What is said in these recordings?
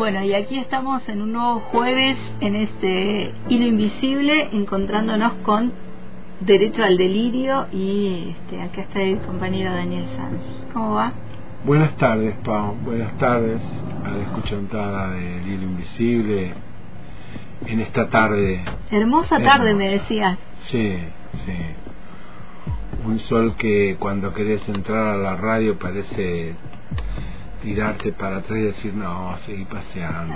hoy estamos en un nuevo jueves en este hilo invisible, encontrándonos con Derecho al Delirio y este, acá está el compañero Daniel Sanz. ¿Cómo va? Buenas tardes, Pau. Buenas tardes a la escuchantada del hilo invisible en esta tarde. Hermosa tarde, me decías. Sí, sí. Un sol que cuando querés entrar a la radio parece tirarte para atrás y decir, no, seguí paseando.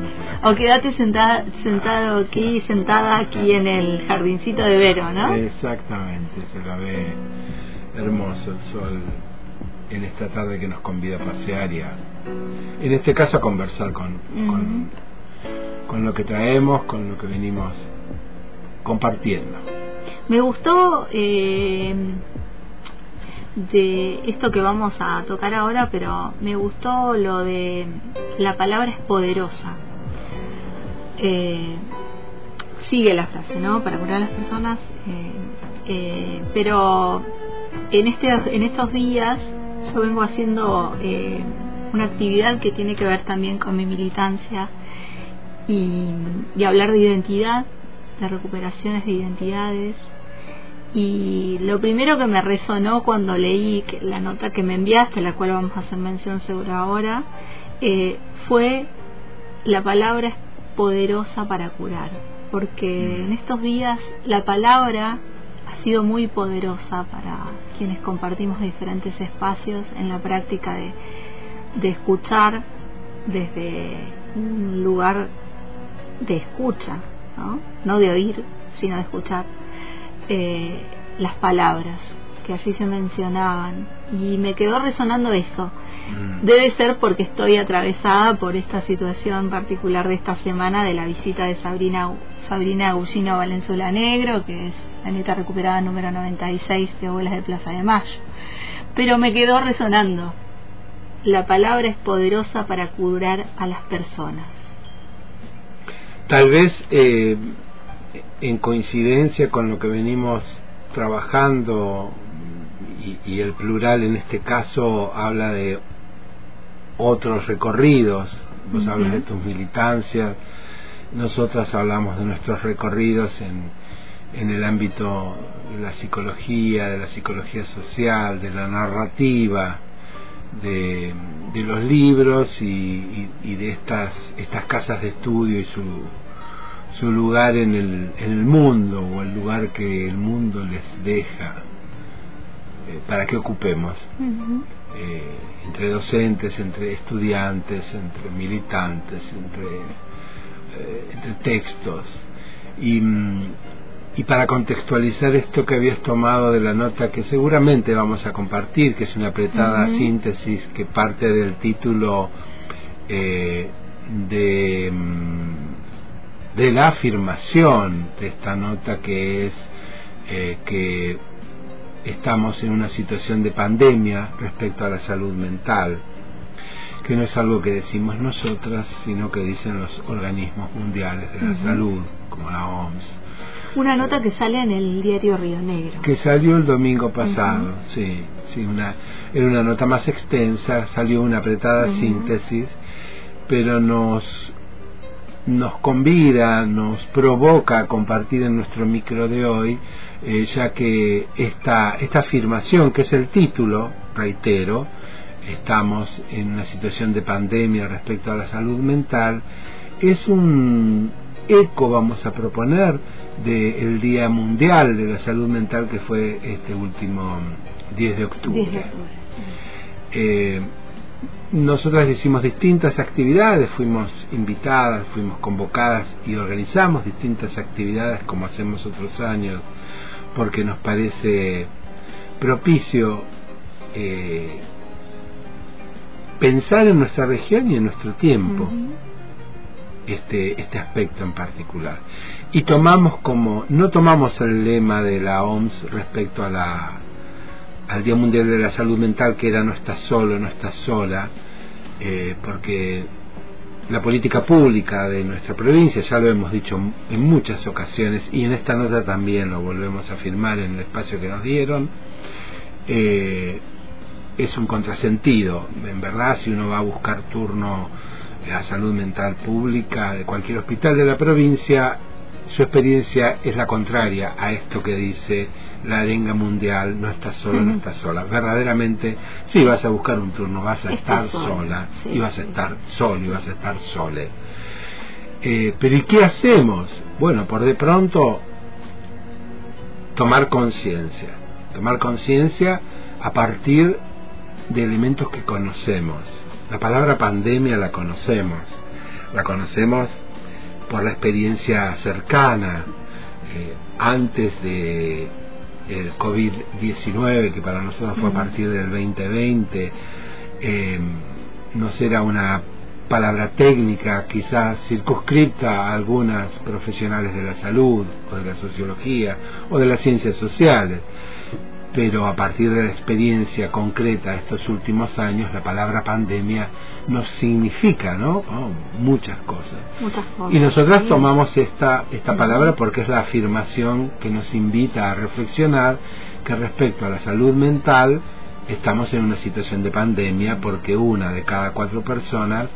o quedate sentada, sentado aquí, sentada aquí en el jardincito de Vero, ¿no? Exactamente, se la ve hermoso el sol en esta tarde que nos convida a pasear y a, en este caso a conversar con, con, con, lo que traemos, con lo que venimos compartiendo. Me gustó eh, de esto que vamos a tocar ahora, pero me gustó lo de la palabra es poderosa. Eh, sigue la frase, ¿no? Para curar a las personas. Eh, eh, pero en, este, en estos días yo vengo haciendo una actividad que tiene que ver también con mi militancia y, y hablar de identidad, de recuperaciones de identidades, y lo primero que me resonó cuando leí la nota que me enviaste, la cual vamos a hacer mención seguro ahora, eh, fue la palabra es poderosa para curar, porque mm. en estos días la palabra ha sido muy poderosa para quienes compartimos diferentes espacios en la práctica de, de escuchar desde un lugar de escucha, ¿no? no de oír, sino de escuchar eh, las palabras que allí se mencionaban y me quedó resonando eso. Mm. Debe ser porque estoy atravesada por esta situación particular de esta semana de la visita de Sabrina Sabrina Agusino Valenzuela Negro, que es la neta recuperada número 96 de Abuelas de Plaza de Mayo. Pero me quedó resonando. La palabra es poderosa para curar a las personas. Tal vez eh, en coincidencia con lo que venimos trabajando y, el plural en este caso habla de otros recorridos, vos hablas de tus militancias, nosotras hablamos de nuestros recorridos en, en el ámbito de la psicología, de la psicología social, de la narrativa, de, de los libros y, y, de estas, estas casas de estudio y su, su lugar en el, en el mundo o el lugar que el mundo les deja eh, para que ocupemos eh, entre docentes, entre estudiantes, entre militantes, entre, eh, entre textos. Y, y para contextualizar esto que habías tomado de la nota que seguramente vamos a compartir, que es una apretada síntesis que parte del título de mm, de la afirmación de esta nota que es eh, que estamos en una situación de pandemia respecto a la salud mental, que no es algo que decimos nosotras, sino que dicen los organismos mundiales de la salud, como la OMS. Una nota que sale en el diario Río Negro. Que salió el domingo pasado, sí, sí, una, era una nota más extensa, salió una apretada síntesis, pero nos nos convida, nos provoca a compartir en nuestro micro de hoy, eh, ya que esta, esta afirmación, que es el título, reitero, estamos en una situación de pandemia respecto a la salud mental, es un eco, vamos a proponer, del Día Mundial de la Salud Mental que fue este último 10 de octubre. 10 de octubre. Eh, nosotras hicimos distintas actividades, fuimos invitadas, fuimos convocadas y organizamos distintas actividades como hacemos otros años, porque nos parece propicio eh, pensar en nuestra región y en nuestro tiempo. Este, este aspecto en particular. Y tomamos como, no tomamos el lema de la OMS respecto a la al Día Mundial de la Salud Mental, que era no estás solo, no estás sola, eh, porque la política pública de nuestra provincia, ya lo hemos dicho en muchas ocasiones, y en esta nota también lo volvemos a afirmar en el espacio que nos dieron, eh, es un contrasentido. En verdad, si uno va a buscar turno a salud mental pública de cualquier hospital de la provincia, su experiencia es la contraria a esto que dice la arenga mundial, no estás sola, no estás sola. Verdaderamente, sí vas a buscar un turno, vas a estar sola, y vas a estar solo, y vas a estar sole. Eh, pero ¿y qué hacemos? Bueno, por de pronto, tomar conciencia. Tomar conciencia a partir de elementos que conocemos. La palabra pandemia la conocemos. La conocemos por la experiencia cercana, eh, antes de el COVID-19, que para nosotros fue a partir del 2020, eh, no será una palabra técnica, quizás circunscripta a algunas profesionales de la salud, o de la sociología, o de las ciencias sociales pero a partir de la experiencia concreta de estos últimos años, la palabra pandemia nos significa, ¿no? Oh, muchas cosas. Y nosotras tomamos esta, esta palabra porque es la afirmación que nos invita a reflexionar que respecto a la salud mental estamos en una situación de pandemia porque una de cada cuatro personas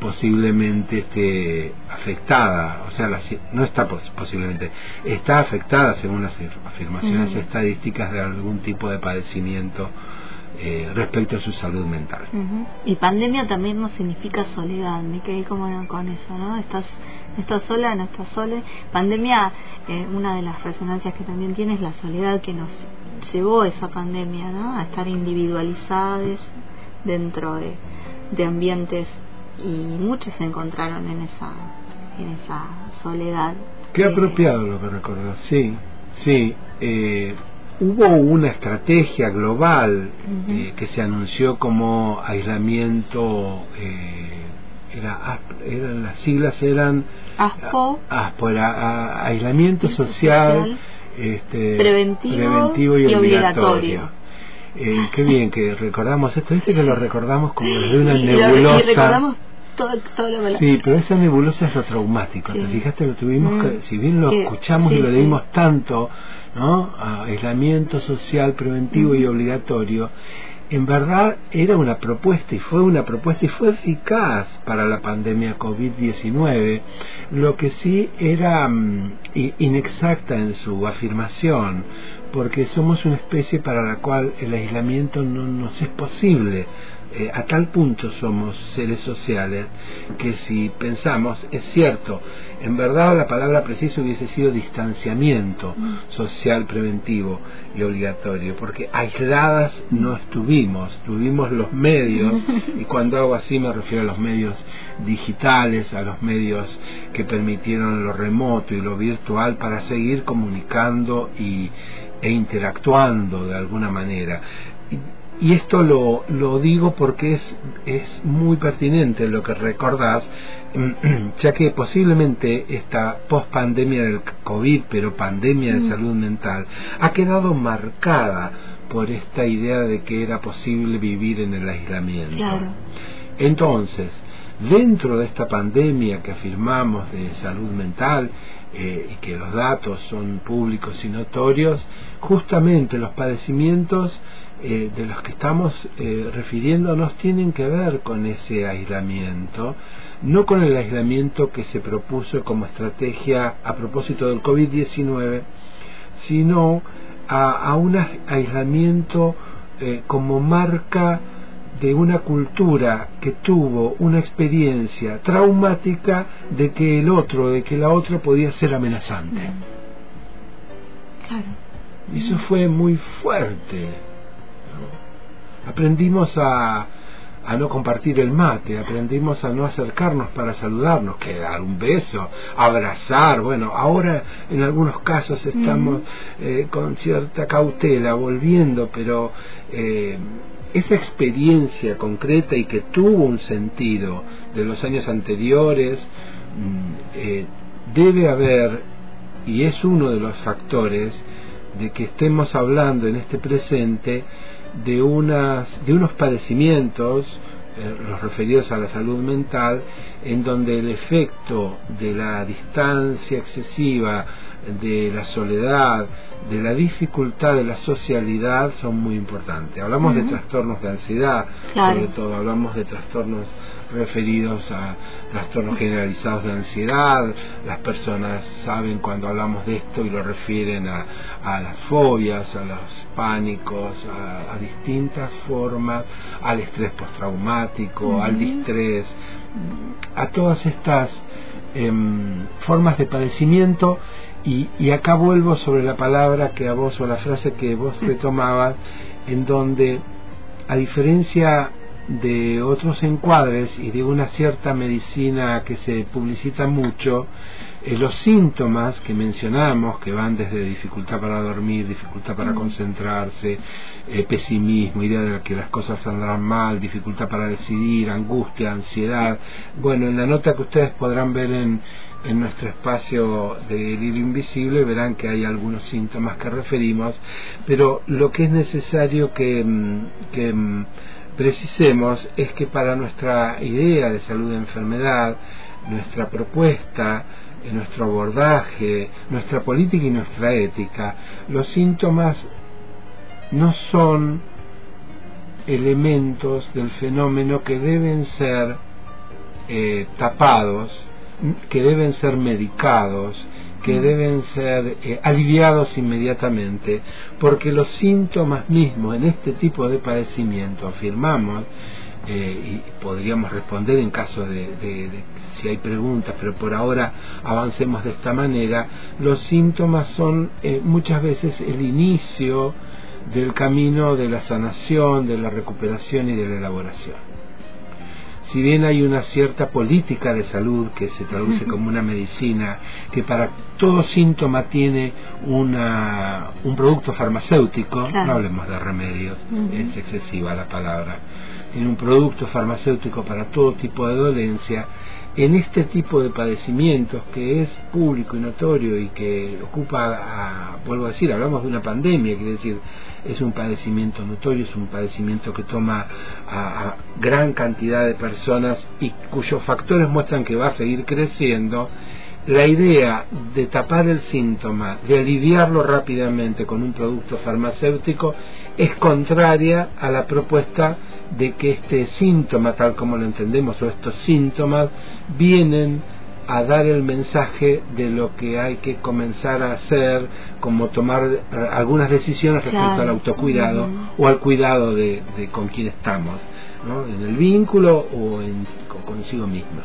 posiblemente esté afectada, o sea, no está posiblemente, está afectada según las afirmaciones estadísticas de algún tipo de padecimiento eh, respecto a su salud mental. Y pandemia también no significa soledad, me quedé como con eso, ¿no? Estás, estás sola, no estás sola. Pandemia, eh, una de las resonancias que también tiene es la soledad que nos llevó esa pandemia, ¿no? A estar individualizadas dentro de, de ambientes y muchos se encontraron en esa, en esa soledad. Qué apropiado lo que recordó, sí, sí. Eh, hubo una estrategia global eh, que se anunció como aislamiento, eh, era, eran las siglas eran ASPO, ASPO era aislamiento social, este, preventivo, y, obligatorio eh, qué bien que recordamos esto. Dice que lo recordamos como desde una nebulosa. recordamos todo, todo lo Sí, pero esa nebulosa es lo traumático. ¿Te fijaste? Lo tuvimos que, mm. si bien lo escuchamos y lo leímos tanto, ¿no? aislamiento social preventivo y mm. obligatorio en verdad era una propuesta y fue una propuesta y fue eficaz para la pandemia COVID-19, lo que sí era mm, inexacta en su afirmación, porque somos una especie para la cual el aislamiento no nos es posible eh, a tal punto somos seres sociales que si pensamos, es cierto, en verdad la palabra precisa hubiese sido distanciamiento mm. social preventivo y obligatorio, porque aisladas no estuvimos, tuvimos los medios, y cuando hago así me refiero a los medios digitales, a los medios que permitieron lo remoto y lo virtual para seguir comunicando y, e interactuando de alguna manera y esto lo, lo digo porque es, es muy pertinente lo que recordás, ya que posiblemente esta post-pandemia del COVID, pero pandemia de mm. salud mental, ha quedado marcada por esta idea de que era posible vivir en el aislamiento. Entonces, dentro de esta pandemia que afirmamos de salud mental eh, y que los datos son públicos y notorios, justamente los padecimientos eh, de los que estamos eh, refiriéndonos tienen que ver con ese aislamiento, no con el aislamiento que se propuso como estrategia a propósito del COVID-19, sino a, un aislamiento eh, como marca de una cultura que tuvo una experiencia traumática de que el otro, de que la otra podía ser amenazante. Y eso fue muy fuerte aprendimos a, a no compartir el mate, aprendimos a no acercarnos para saludarnos, que dar un beso, abrazar, bueno, ahora en algunos casos estamos eh, con cierta cautela volviendo, pero eh, esa experiencia concreta y que tuvo un sentido de los años anteriores, mm, eh, debe haber, y es uno de los factores, de que estemos hablando en este presente de, unas, de unos padecimientos, los referidos a la salud mental, en donde el efecto de la distancia excesiva, de la soledad, de la dificultad de la socialidad son muy importantes. Hablamos de trastornos de ansiedad, sobre todo, hablamos de trastornos referidos a trastornos generalizados de ansiedad. Las personas saben cuando hablamos de esto y lo refieren a, las fobias, a los pánicos, a, distintas formas, al estrés postraumático, al distrés, a todas estas em, formas de padecimiento. Y, y, acá vuelvo sobre la palabra que a vos o la frase que vos retomabas, en donde, a diferencia de otros encuadres y de una cierta medicina que se publicita mucho, eh, los síntomas que mencionamos, que van desde dificultad para dormir, dificultad para mm. concentrarse, eh, pesimismo, idea de que las cosas andarán mal, dificultad para decidir, angustia, ansiedad. Bueno, en la nota que ustedes podrán ver en, en nuestro espacio de Lirio Invisible verán que hay algunos síntomas que referimos, pero lo que es necesario que, mm, que mm, precisemos es que para nuestra idea de salud de enfermedad, nuestra propuesta, eh, nuestro abordaje, nuestra política y nuestra ética, los síntomas no son elementos del fenómeno que deben ser eh, tapados, que deben ser medicados, que mm. deben ser eh, aliviados inmediatamente, porque los síntomas mismos en este tipo de padecimiento, afirmamos, eh, y podríamos responder en caso de, si hay preguntas, pero por ahora avancemos de esta manera, los síntomas son eh, muchas veces el inicio del camino de la sanación, de la recuperación y de la elaboración si bien hay una cierta política de salud que se traduce como una medicina, que para todo síntoma tiene una, un producto farmacéutico, no hablemos de remedios, es excesiva la palabra, tiene un producto farmacéutico para todo tipo de dolencia, en este tipo de padecimientos que es público y notorio y que ocupa, vuelvo a decir, hablamos de una pandemia, quiere decir, es un padecimiento notorio, es un padecimiento que toma a, gran cantidad de personas y cuyos factores muestran que va a seguir creciendo, la idea de tapar el síntoma, de aliviarlo rápidamente con un producto farmacéutico, es contraria a la propuesta de que este síntoma, tal como lo entendemos, o estos síntomas, vienen a dar el mensaje de lo que hay que comenzar a hacer, como tomar algunas decisiones respecto al autocuidado o al cuidado de, con quien estamos, ¿no? en el vínculo o en, consigo mismo.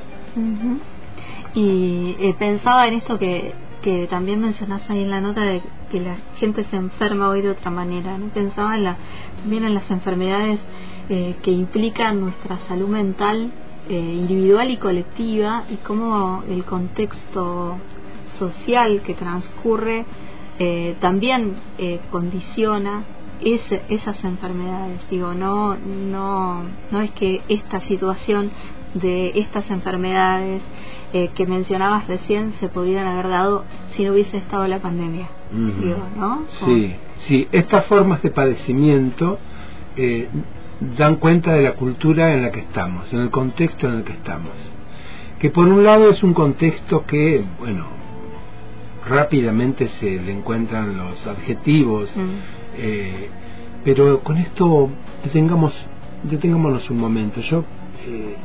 Y eh, pensaba en esto que, que también mencionás ahí en la nota de que la gente se enferma hoy de otra manera. ¿no? Pensaba en la, también en las enfermedades eh, que implican nuestra salud mental eh, individual y colectiva y cómo el contexto social que transcurre eh, también condiciona esas enfermedades. Digo, no, no, no es que esta situación de estas enfermedades que mencionabas recién se pudieran haber dado si no hubiese estado la pandemia. Digo, ¿no? Sí, sí, estas formas de padecimiento eh, dan cuenta de la cultura en la que estamos, en el contexto en el que estamos. Que por un lado es un contexto que, bueno, rápidamente se le encuentran los adjetivos, mm. eh, pero con esto detengamos, detengámonos un momento. Yo eh,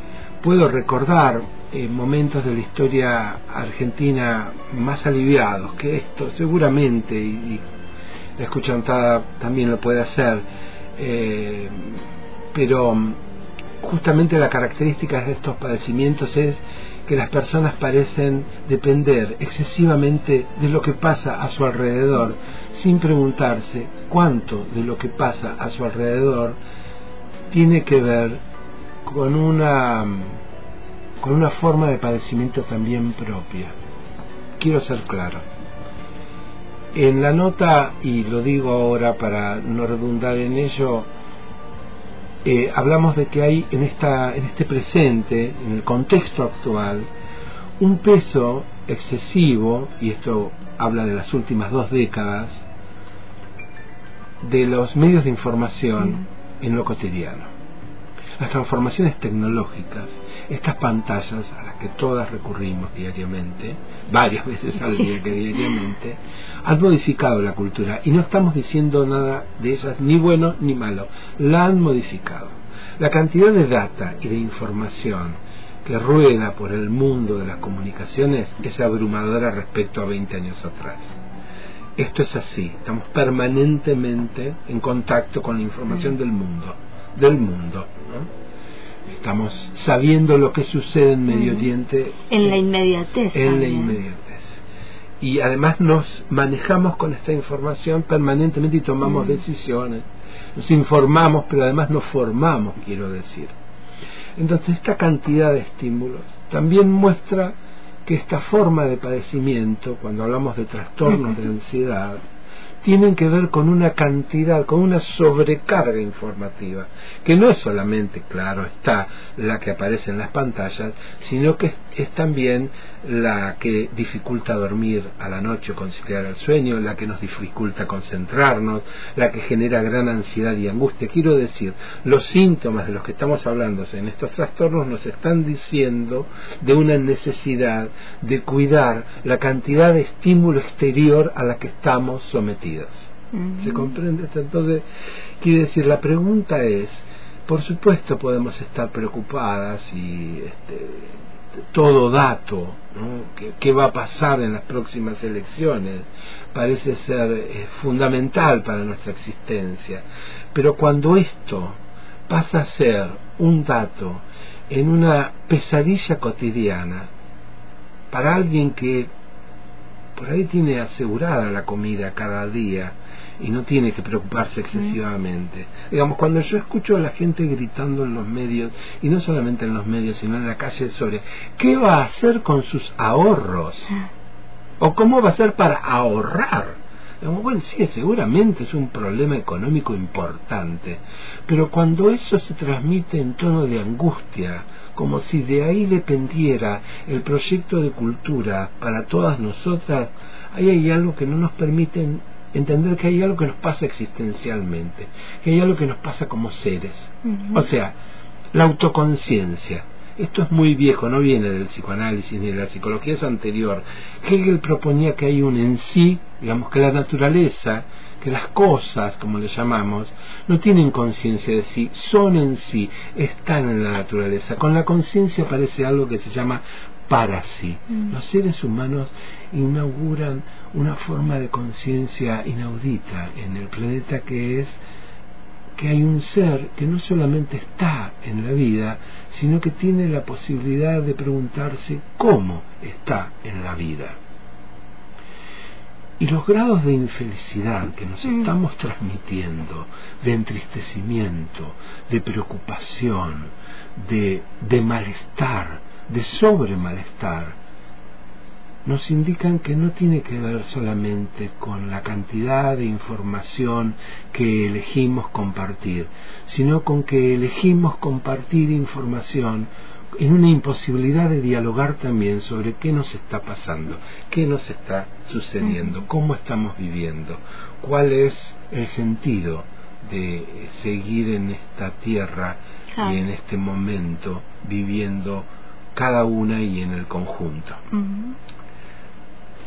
puedo recordar eh, momentos de la historia argentina más aliviados que esto, seguramente, y, y la escuchantada también lo puede hacer. Eh, pero mm, justamente la característica de estos padecimientos es que las personas parecen depender excesivamente de lo que pasa a su alrededor, sin preguntarse cuánto de lo que pasa a su alrededor tiene que ver con una mm, con una forma de padecimiento también propia. Quiero ser claro. En la nota, y lo digo ahora para no redundar en ello, eh, hablamos de que hay en, esta, en este presente, en el contexto actual, un peso excesivo, y esto habla de las últimas dos décadas, de los medios de información en lo cotidiano. Las transformaciones tecnológicas, estas pantallas a las que todas recurrimos diariamente, varias veces al día que diariamente, han modificado la cultura. Y no estamos diciendo nada de ellas ni bueno ni malo, la han modificado. La cantidad de data y de información que rueda por el mundo de las comunicaciones es abrumadora respecto a 20 años atrás. Esto es así, estamos permanentemente en contacto con la información del mundo, del mundo. Estamos sabiendo lo que sucede en Medio Oriente. En la inmediatez. En la inmediatez. Y además nos manejamos con esta información permanentemente y tomamos decisiones. Nos informamos, pero además nos formamos, quiero decir. Entonces esta cantidad de estímulos también muestra que esta forma de padecimiento, cuando hablamos de trastornos de ansiedad, tienen que ver con una cantidad, con una sobrecarga informativa, que no es solamente, claro, está la que aparece en las pantallas, sino que es, también la que dificulta dormir a la noche o conciliar el sueño, la que nos dificulta concentrarnos, la que genera gran ansiedad y angustia. Quiero decir, los síntomas de los que estamos hablando en estos trastornos nos están diciendo de una necesidad de cuidar la cantidad de estímulo exterior a la que estamos sometidos. ¿Se comprende? Entonces, quiere decir, la pregunta es, por supuesto podemos estar preocupadas y este, todo dato, ¿no? ¿Qué, va a pasar en las próximas elecciones? Parece ser eh, fundamental para nuestra existencia. Pero cuando esto pasa a ser un dato en una pesadilla cotidiana, para alguien que por ahí tiene asegurada la comida cada día y no tiene que preocuparse excesivamente. Digamos, cuando yo escucho a la gente gritando en los medios, y no solamente en los medios, sino en la calle sobre qué va a hacer con sus ahorros, ah. o cómo va a hacer para ahorrar, bueno, sí, seguramente es un problema económico importante, pero cuando eso se transmite en tono de angustia, como si de ahí dependiera el proyecto de cultura para todas nosotras, ahí hay algo que no nos permite entender que hay algo que nos pasa existencialmente, que hay algo que nos pasa como seres. O sea, la autoconciencia. Esto es muy viejo, no viene del psicoanálisis ni de la psicología, es anterior. Hegel proponía que hay un en sí, digamos que la naturaleza, que las cosas, como le llamamos, no tienen conciencia de sí, son en sí, están en la naturaleza. Con la conciencia aparece algo que se llama para sí. Mm. Los seres humanos inauguran una forma de conciencia inaudita en el planeta que es que hay un ser que no solamente está en la vida, sino que tiene la posibilidad de preguntarse cómo está en la vida. Y los grados de infelicidad que nos mm. estamos transmitiendo, de entristecimiento, de preocupación, de, de malestar, de sobre malestar, nos indican que no tiene que ver solamente con la cantidad de información que elegimos compartir, sino con que elegimos compartir información en una imposibilidad de dialogar también sobre qué nos está pasando, qué nos está sucediendo, cómo estamos viviendo, cuál es el sentido de seguir en esta tierra y en este momento viviendo cada una y en el conjunto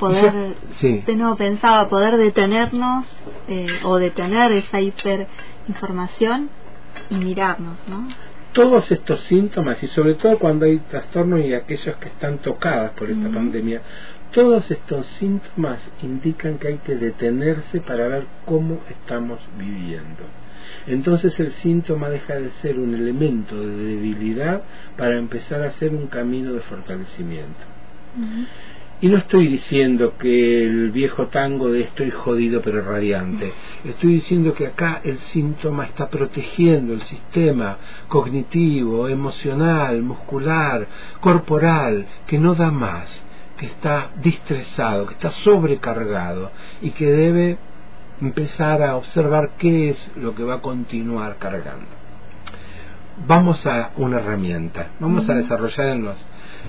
poder, de nuevo pensaba, poder detenernos eh, o detener esa hiperinformación y mirarnos, ¿no? Todos estos síntomas, y sobre todo cuando hay trastornos y aquellos que están tocados por esta pandemia, todos estos síntomas indican que hay que detenerse para ver cómo estamos viviendo. Entonces el síntoma deja de ser un elemento de debilidad para empezar a ser un camino de fortalecimiento. Y no estoy diciendo que el viejo tango de estoy jodido pero radiante. Estoy diciendo que acá el síntoma está protegiendo el sistema cognitivo, emocional, muscular, corporal, que no da más, que está distresado, que está sobrecargado y que debe empezar a observar qué es lo que va a continuar cargando. Vamos a una herramienta, vamos a desarrollar en los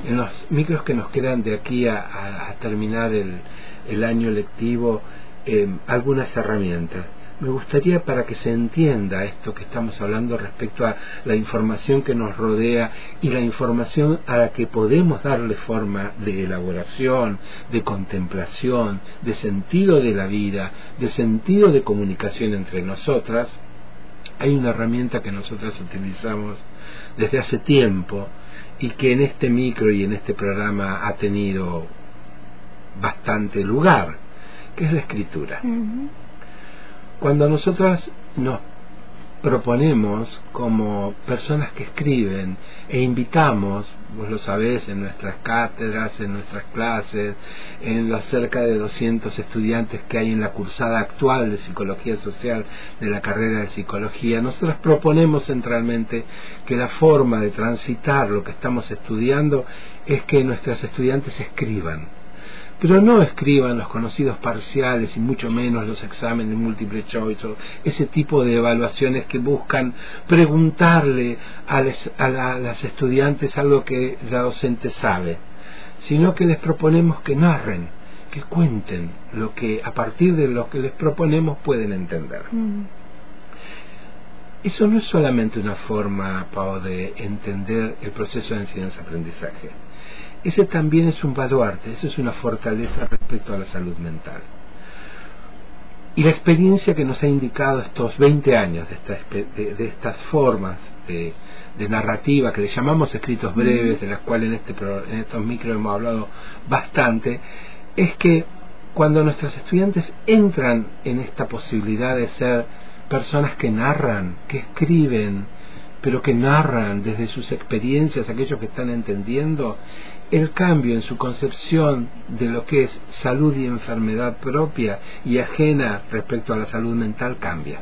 en los micros que nos quedan de aquí a, terminar el, año lectivo eh, algunas herramientas. me gustaría para que se entienda esto que estamos hablando respecto a la información que nos rodea y la información a la que podemos darle forma de elaboración, de contemplación, de sentido de la vida, de sentido de comunicación entre nosotras, hay una herramienta que nosotras utilizamos desde hace tiempo y que en este micro y en este programa ha tenido bastante lugar, que es la escritura. Cuando nosotras nos proponemos como personas que escriben e invitamos, vos lo sabés, en nuestras cátedras, en nuestras clases, en los cerca de 200 estudiantes que hay en la cursada actual de Psicología Social de la carrera de Psicología, nosotros proponemos centralmente que la forma de transitar lo que estamos estudiando es que nuestras estudiantes escriban pero no escriban los conocidos parciales y mucho menos los exámenes múltiple choice o ese tipo de evaluaciones que buscan preguntarle a, las estudiantes algo que la docente sabe, sino que les proponemos que narren, que cuenten lo que a partir de lo que les proponemos pueden entender. Mm. Eso no es solamente una forma, Pau, de entender el proceso de enseñanza-aprendizaje ese también es un baluarte, eso es una fortaleza respecto a la salud mental. Y la experiencia que nos ha indicado estos 20 años de, de, estas formas de, narrativa que le llamamos escritos breves, de las cuales en, este, en estos micros hemos hablado bastante, es que cuando nuestros estudiantes entran en esta posibilidad de ser personas que narran, que escriben, pero que narran desde sus experiencias aquellos que están entendiendo, el cambio en su concepción de lo que es salud y enfermedad propia y ajena respecto a la salud mental cambia.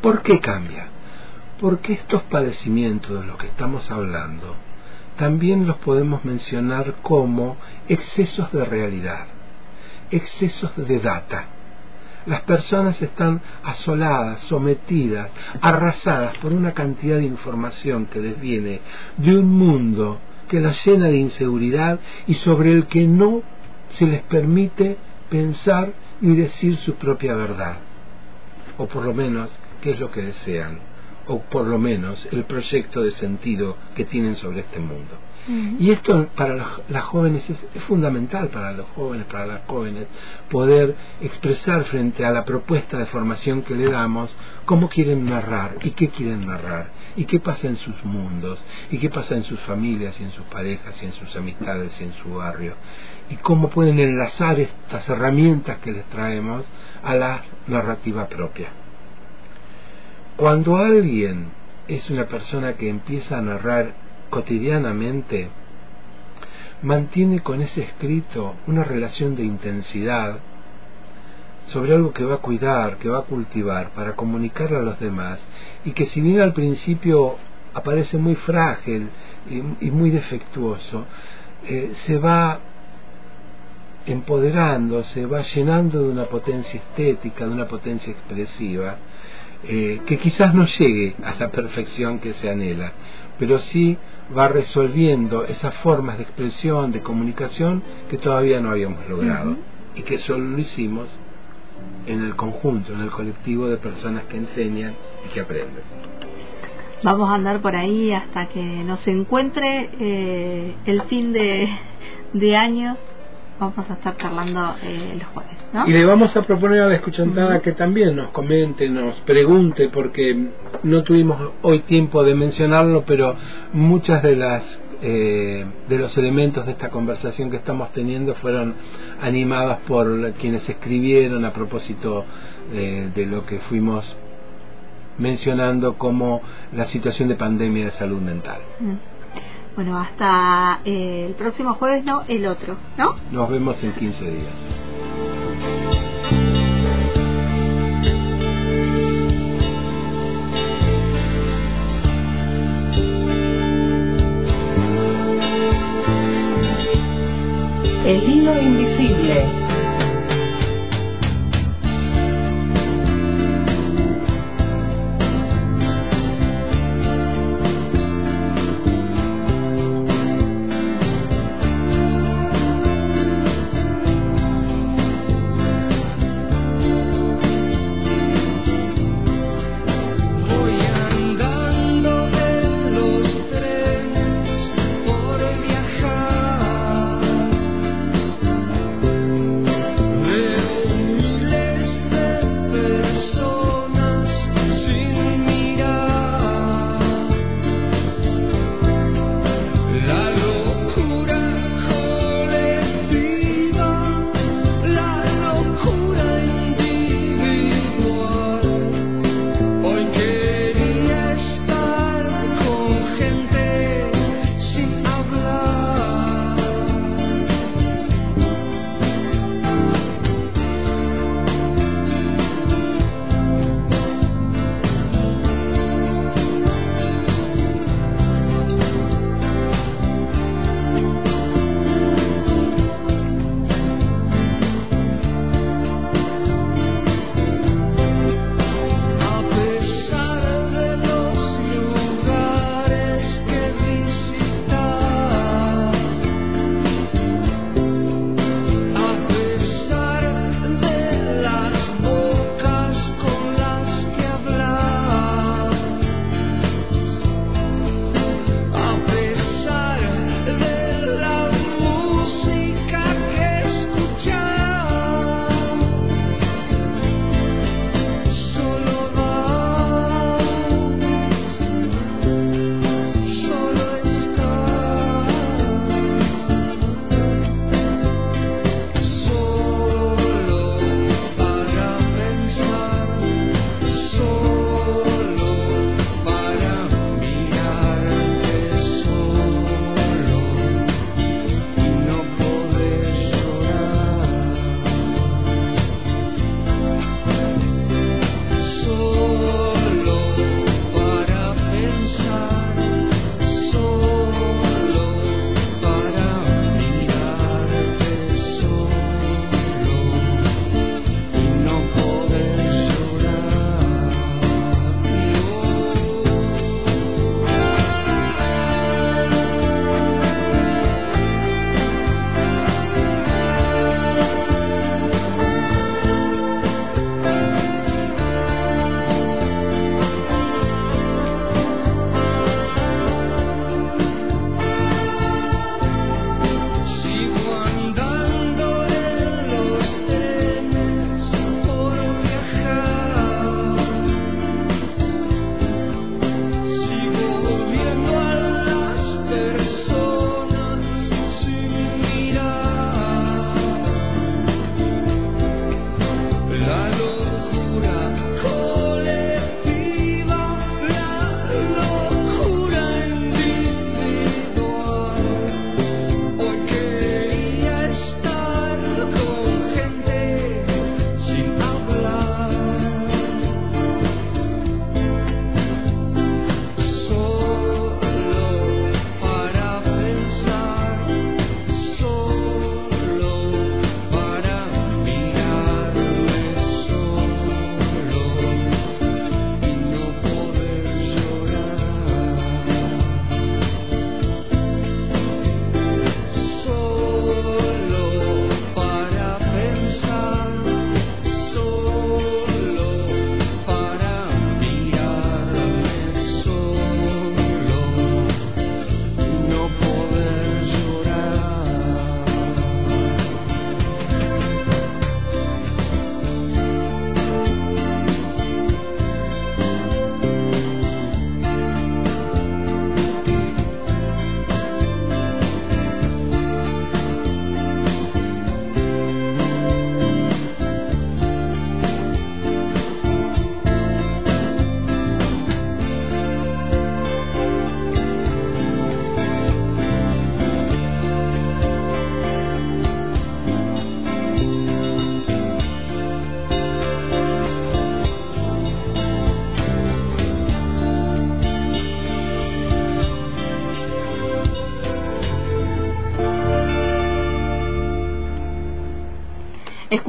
¿Por qué cambia? Porque estos padecimientos de los que estamos hablando también los podemos mencionar como excesos de realidad, excesos de data. Las personas están asoladas, sometidas, arrasadas por una cantidad de información que les viene de un mundo que la llena de inseguridad y sobre el que no se les permite pensar ni decir su propia verdad, o por lo menos qué es lo que desean, o por lo menos el proyecto de sentido que tienen sobre este mundo. Y esto para las jóvenes es, fundamental para los jóvenes, para las jóvenes, poder expresar frente a la propuesta de formación que le damos cómo quieren narrar y qué quieren narrar y qué pasa en sus mundos y qué pasa en sus familias y en sus parejas y en sus amistades y en su barrio y cómo pueden enlazar estas herramientas que les traemos a la narrativa propia. Cuando alguien es una persona que empieza a narrar cotidianamente, mantiene con ese escrito una relación de intensidad sobre algo que va a cuidar, que va a cultivar para comunicar a los demás y que si bien al principio aparece muy frágil y, muy defectuoso, eh, se va empoderando, se va llenando de una potencia estética, de una potencia expresiva, eh, que quizás no llegue a la perfección que se anhela, pero sí va resolviendo esas formas de expresión, de comunicación que todavía no habíamos logrado y que solo lo hicimos en el conjunto, en el colectivo de personas que enseñan y que aprenden. Vamos a andar por ahí hasta que nos encuentre eh, el fin de, de año. Vamos a estar charlando eh, los jueves. Y le vamos a proponer a la escuchantada que también nos comente, nos pregunte, porque no tuvimos hoy tiempo de mencionarlo, pero muchas de las eh, de los elementos de esta conversación que estamos teniendo fueron animadas por quienes escribieron a propósito eh, de lo que fuimos mencionando como la situación de pandemia de salud mental. Mm. Bueno, hasta eh, el próximo jueves, no, el otro, ¿no? Nos vemos en 15 días. El hilo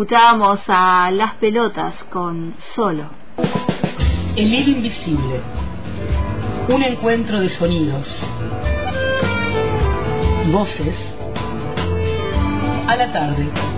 Escuchábamos a Las Pelotas con Solo. El hilo invisible. Un encuentro de sonidos. Voces. A la tarde.